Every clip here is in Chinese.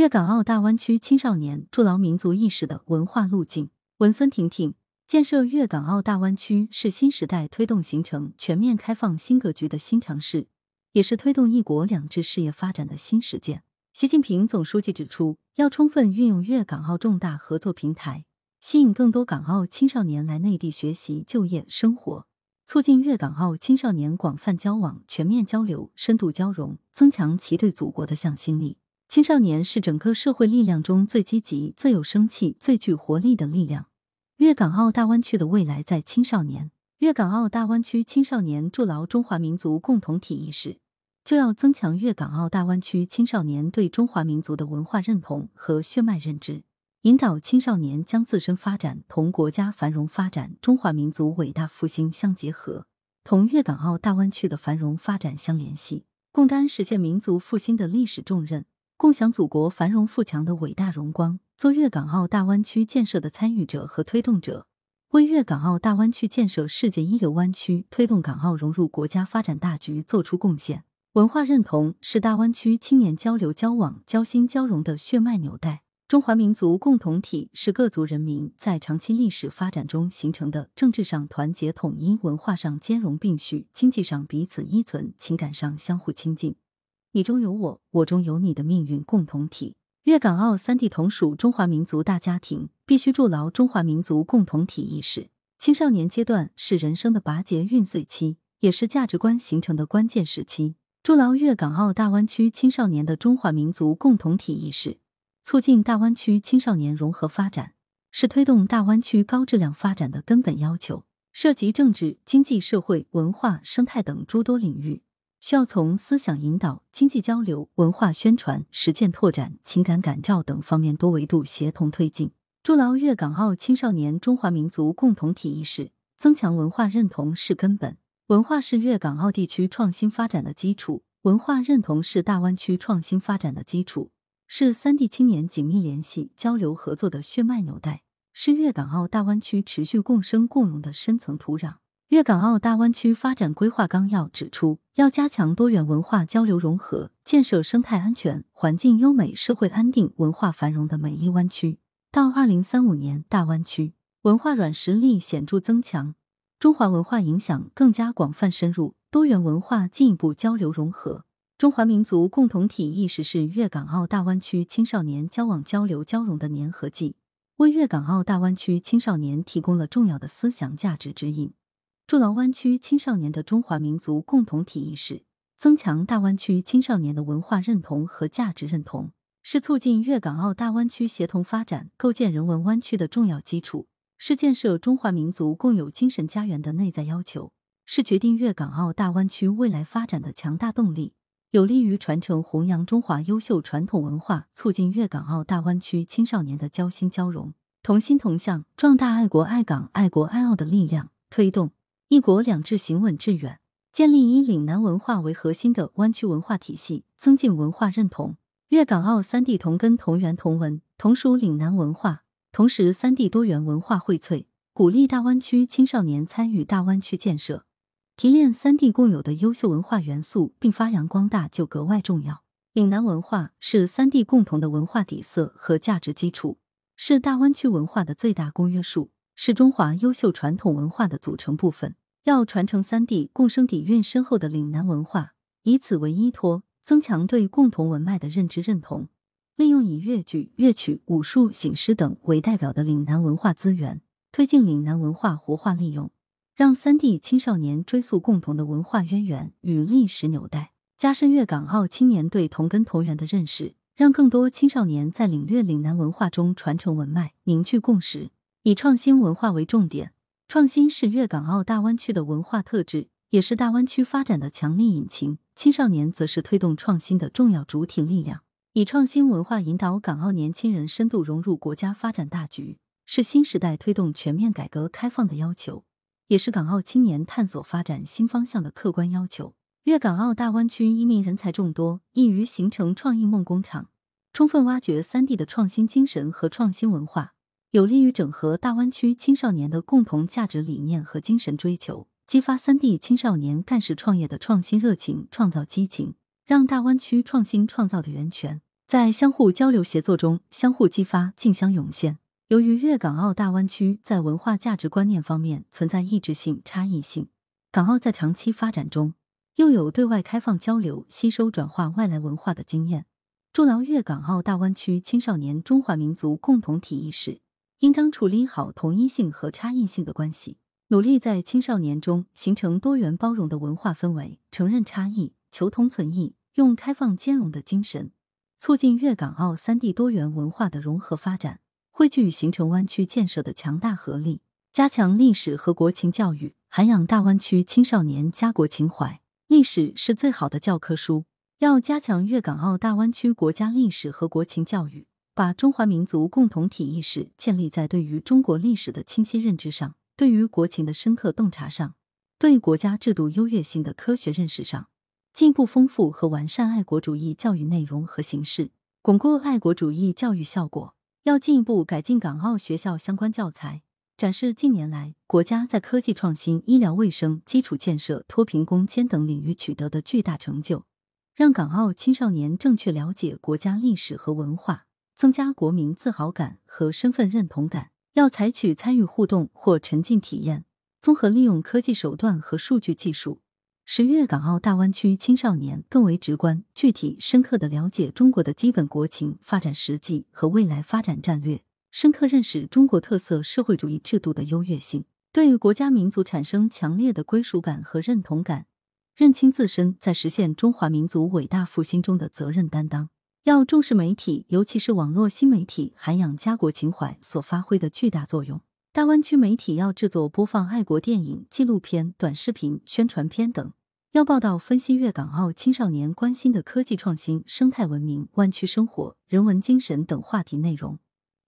粤港澳大湾区青少年筑牢民族意识的文化路径。文孙婷婷，建设粤港澳大湾区是新时代推动形成全面开放新格局的新尝试，也是推动一国两制事业发展的新实践。习近平总书记指出，要充分运用粤港澳重大合作平台，吸引更多港澳青少年来内地学习、就业、生活，促进粤港澳青少年广泛交往、全面交流、深度交融，增强其对祖国的向心力。青少年是整个社会力量中最积极、最有生气、最具活力的力量。粤港澳大湾区的未来在青少年。粤港澳大湾区青少年筑牢中华民族共同体意识，就要增强粤港澳大湾区青少年对中华民族的文化认同和血脉认知，引导青少年将自身发展同国家繁荣发展、中华民族伟大复兴相结合，同粤港澳大湾区的繁荣发展相联系，共担实现民族复兴的历史重任。共享祖国繁荣富强的伟大荣光，做粤港澳大湾区建设的参与者和推动者，为粤港澳大湾区建设世界一流湾区、推动港澳融入国家发展大局作出贡献。文化认同是大湾区青年交流交往、交心交融的血脉纽带。中华民族共同体是各族人民在长期历史发展中形成的政治上团结统一、文化上兼容并蓄、经济上彼此依存、情感上相互亲近。你中有我，我中有你的命运共同体。粤港澳三地同属中华民族大家庭，必须筑牢中华民族共同体意识。青少年阶段是人生的拔节孕穗期，也是价值观形成的关键时期。筑牢粤港澳大湾区青少年的中华民族共同体意识，促进大湾区青少年融合发展，是推动大湾区高质量发展的根本要求。涉及政治、经济、社会、文化、生态等诸多领域。需要从思想引导、经济交流、文化宣传、实践拓展、情感感召等方面多维度协同推进，筑牢粤港澳青少年中华民族共同体意识，增强文化认同是根本。文化是粤港澳地区创新发展的基础，文化认同是大湾区创新发展的基础，是三地青年紧密联系、交流合作的血脉纽带，是粤港澳大湾区持续共生共荣的深层土壤。粤港澳大湾区发展规划纲要指出，要加强多元文化交流融合，建设生态安全、环境优美、社会安定、文化繁荣的美丽湾区。到二零三五年，大湾区文化软实力显著增强，中华文化影响更加广泛深入，多元文化进一步交流融合。中华民族共同体意识是粤港澳大湾区青少年交往交流交融的粘合剂，为粤港澳大湾区青少年提供了重要的思想价值指引。筑牢湾区青少年的中华民族共同体意识，增强大湾区青少年的文化认同和价值认同，是促进粤港澳大湾区协同发展、构建人文湾区的重要基础，是建设中华民族共有精神家园的内在要求，是决定粤港澳大湾区未来发展的强大动力，有利于传承弘扬中华优秀传统文化，促进粤港澳大湾区青少年的交心交融、同心同向，壮大爱国爱港、爱国爱澳的力量，推动。一国两制行稳致远，建立以岭南文化为核心的湾区文化体系，增进文化认同。粤港澳三地同根同源同文，同属岭南文化，同时三地多元文化荟萃，鼓励大湾区青少年参与大湾区建设，提炼三地共有的优秀文化元素，并发扬光大就格外重要。岭南文化是三地共同的文化底色和价值基础，是大湾区文化的最大公约数，是中华优秀传统文化的组成部分。要传承三地共生底蕴深厚的岭南文化，以此为依托，增强对共同文脉的认知认同，利用以粤剧、乐曲、武术、醒狮等为代表的岭南文化资源，推进岭南文化活化利用，让三地青少年追溯共同的文化渊源与历史纽带，加深粤港澳青年对同根同源的认识，让更多青少年在领略岭南文化中传承文脉，凝聚共识，以创新文化为重点。创新是粤港澳大湾区的文化特质，也是大湾区发展的强力引擎。青少年则是推动创新的重要主体力量。以创新文化引导港澳年轻人深度融入国家发展大局，是新时代推动全面改革开放的要求，也是港澳青年探索发展新方向的客观要求。粤港澳大湾区移民人才众多，易于形成创意梦工厂，充分挖掘三地的创新精神和创新文化。有利于整合大湾区青少年的共同价值理念和精神追求，激发三地青少年干事创业的创新热情，创造激情，让大湾区创新创造的源泉在相互交流协作中，相互激发，竞相涌现。由于粤港澳大湾区在文化价值观念方面存在异质性、差异性，港澳在长期发展中又有对外开放交流、吸收转化外来文化的经验，筑牢粤港澳大湾区青少年中华民族共同体意识，应当处理好同一性和差异性的关系，努力在青少年中形成多元包容的文化氛围，承认差异，求同存异，用开放兼容的精神，促进粤港澳三地多元文化的融合发展。汇聚形成湾区建设的强大合力，加强历史和国情教育，涵养大湾区青少年家国情怀。历史是最好的教科书，要加强粤港澳大湾区国家历史和国情教育，把中华民族共同体意识建立在对于中国历史的清晰认知上，对于国情的深刻洞察上，对国家制度优越性的科学认识上，进一步丰富和完善爱国主义教育内容和形式，巩固爱国主义教育效果。要进一步改进港澳学校相关教材，展示近年来国家在科技创新、医疗卫生、基础建设、脱贫攻坚等领域取得的巨大成就，让港澳青少年正确了解国家历史和文化，增加国民自豪感和身份认同感。要采取参与互动或沉浸体验，综合利用科技手段和数据技术。使粤港澳大湾区青少年更为直观、具体、深刻的了解中国的基本国情、发展实际和未来发展战略，深刻认识中国特色社会主义制度的优越性，对于国家民族产生强烈的归属感和认同感，认清自身在实现中华民族伟大复兴中的责任担当。要重视媒体，尤其是网络新媒体涵养家国情怀所发挥的巨大作用。大湾区媒体要制作播放爱国电影、纪录片、短视频、宣传片等。要报道分析粤港澳青少年关心的科技创新、生态文明、湾区生活、人文精神等话题内容。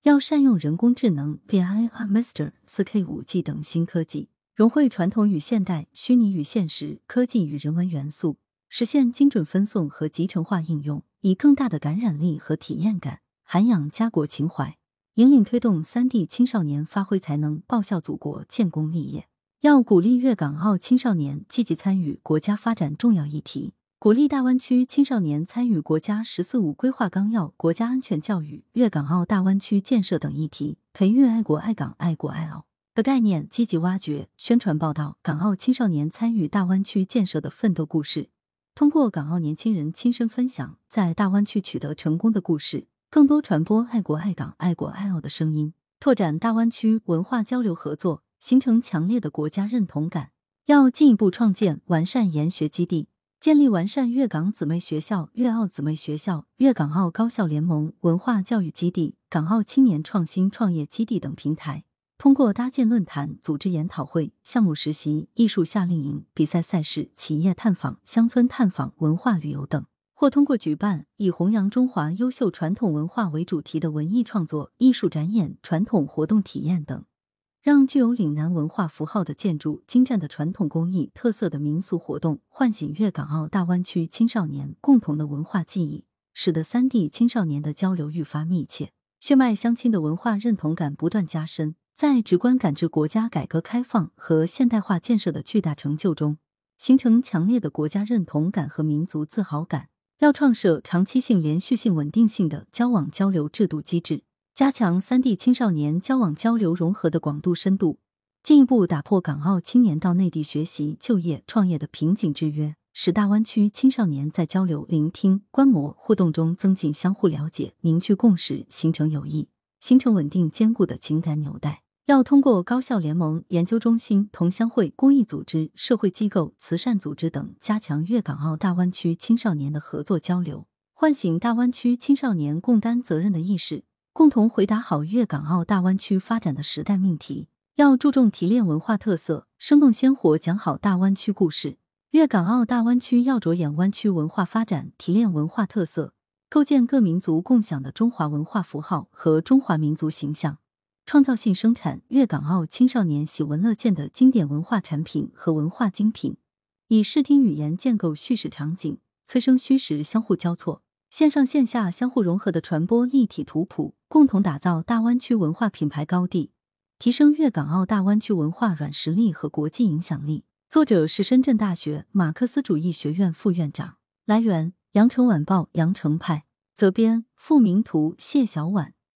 要善用人工智能、AI、Mr、四 K、五 G 等新科技，融汇传统与现代、虚拟与现实、科技与人文元素，实现精准分送和集成化应用，以更大的感染力和体验感，涵养家国情怀，引领推动三地青少年发挥才能、报效祖国、建功立业。要鼓励粤港澳青少年积极参与国家发展重要议题，鼓励大湾区青少年参与国家“十四五”规划纲要、国家安全教育、粤港澳大湾区建设等议题，培育爱国爱港、爱国爱澳的概念，积极挖掘、宣传报道港澳青少年参与大湾区建设的奋斗故事，通过港澳年轻人亲身分享在大湾区取得成功的故事，更多传播爱国爱港、爱国爱澳的声音，拓展大湾区文化交流合作。形成强烈的国家认同感，要进一步创建完善研学基地，建立完善粤港姊妹学校、粤澳姊妹学校、粤港澳高校联盟、文化教育基地、港澳青年创新创业基地等平台。通过搭建论坛、组织研讨会、项目实习、艺术夏令营、比赛赛事、企业探访、乡村探访、文化旅游等，或通过举办以弘扬中华优秀传统文化为主题的文艺创作、艺术展演、传统活动体验等。让具有岭南文化符号的建筑、精湛的传统工艺、特色的民俗活动，唤醒粤港澳大湾区青少年共同的文化记忆，使得三地青少年的交流愈发密切，血脉相亲的文化认同感不断加深。在直观感知国家改革开放和现代化建设的巨大成就中，形成强烈的国家认同感和民族自豪感。要创设长期性、连续性、稳定性的交往交流制度机制。加强三地青少年交往交流融合的广度深度，进一步打破港澳青年到内地学习、就业、创业的瓶颈制约，使大湾区青少年在交流、聆听、观摩、互动中增进相互了解，凝聚共识，形成友谊，形成稳定坚固的情感纽带。要通过高校联盟、研究中心、同乡会、公益组织、社会机构、慈善组织等，加强粤港澳大湾区青少年的合作交流，唤醒大湾区青少年共担责任的意识。共同回答好粤港澳大湾区发展的时代命题，要注重提炼文化特色，生动鲜活讲好大湾区故事。粤港澳大湾区要着眼湾区文化发展，提炼文化特色，构建各民族共享的中华文化符号和中华民族形象，创造性生产粤港澳青少年喜闻乐见的经典文化产品和文化精品，以视听语言建构叙事场景，催生虚实相互交错。线上线下相互融合的传播立体图谱，共同打造大湾区文化品牌高地，提升粤港澳大湾区文化软实力和国际影响力。作者是深圳大学马克思主义学院副院长。来源：羊城晚报羊城派。责编：付明图，谢小婉。